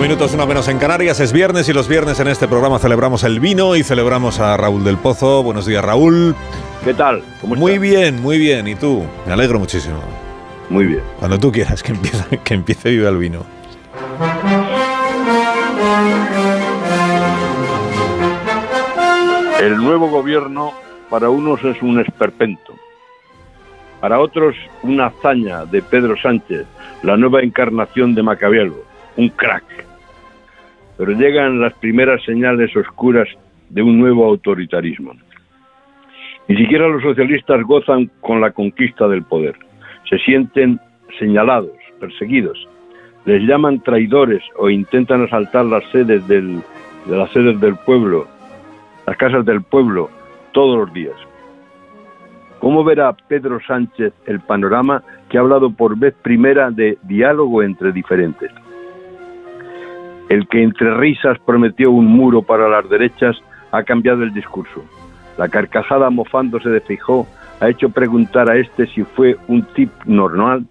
minutos, una menos en Canarias. Es viernes y los viernes en este programa celebramos el vino y celebramos a Raúl del Pozo. Buenos días, Raúl. ¿Qué tal? ¿Cómo muy estás? bien, muy bien. ¿Y tú? Me alegro muchísimo. Muy bien. Cuando tú quieras que empiece, que empiece Viva el Vino. El nuevo gobierno para unos es un esperpento, para otros una hazaña de Pedro Sánchez, la nueva encarnación de Macabielo, un crack. Pero llegan las primeras señales oscuras de un nuevo autoritarismo. Ni siquiera los socialistas gozan con la conquista del poder. Se sienten señalados, perseguidos. Les llaman traidores o intentan asaltar las sedes del, de las sedes del pueblo, las casas del pueblo, todos los días. ¿Cómo verá Pedro Sánchez el panorama que ha hablado por vez primera de diálogo entre diferentes? El que entre risas prometió un muro para las derechas ha cambiado el discurso. La carcajada mofándose de Fijó ha hecho preguntar a este si fue un tip normal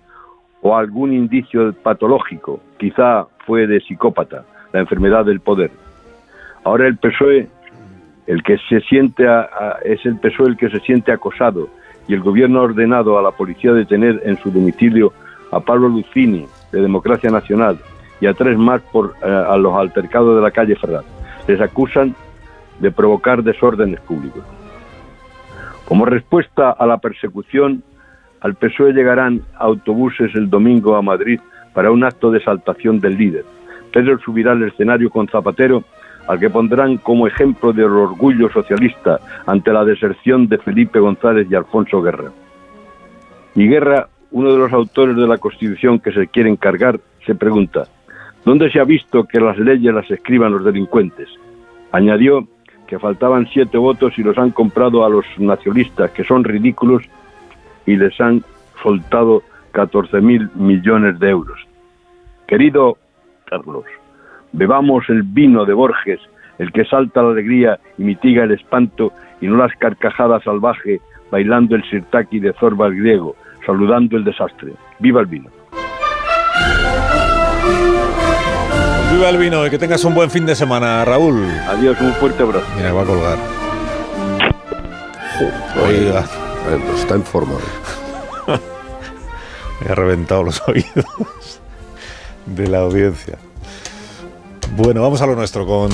o algún indicio patológico, quizá fue de psicópata, la enfermedad del poder. Ahora el PSOE, el que se siente a- es el PSOE el que se siente acosado y el gobierno ha ordenado a la policía detener en su domicilio a Pablo Lucini de Democracia Nacional y a tres más por eh, a los altercados de la calle Ferraz. Les acusan de provocar desórdenes públicos. Como respuesta a la persecución, al PSOE llegarán autobuses el domingo a Madrid para un acto de exaltación del líder. Pedro subirá al escenario con Zapatero, al que pondrán como ejemplo del orgullo socialista ante la deserción de Felipe González y Alfonso Guerra. Y Guerra, uno de los autores de la Constitución que se quiere encargar, se pregunta, ¿dónde se ha visto que las leyes las escriban los delincuentes? Añadió que faltaban siete votos y los han comprado a los nacionalistas, que son ridículos, y les han soltado 14 mil millones de euros. Querido Carlos, bebamos el vino de Borges, el que salta la alegría y mitiga el espanto, y no las carcajadas salvaje, bailando el sirtaki de Zorba el griego, saludando el desastre. ¡Viva el vino! Viva el Vino y que tengas un buen fin de semana, Raúl. Adiós, un fuerte abrazo. Mira, va a colgar. Oiga, pues está en forma. hoy. me ha reventado los oídos de la audiencia. Bueno, vamos a lo nuestro con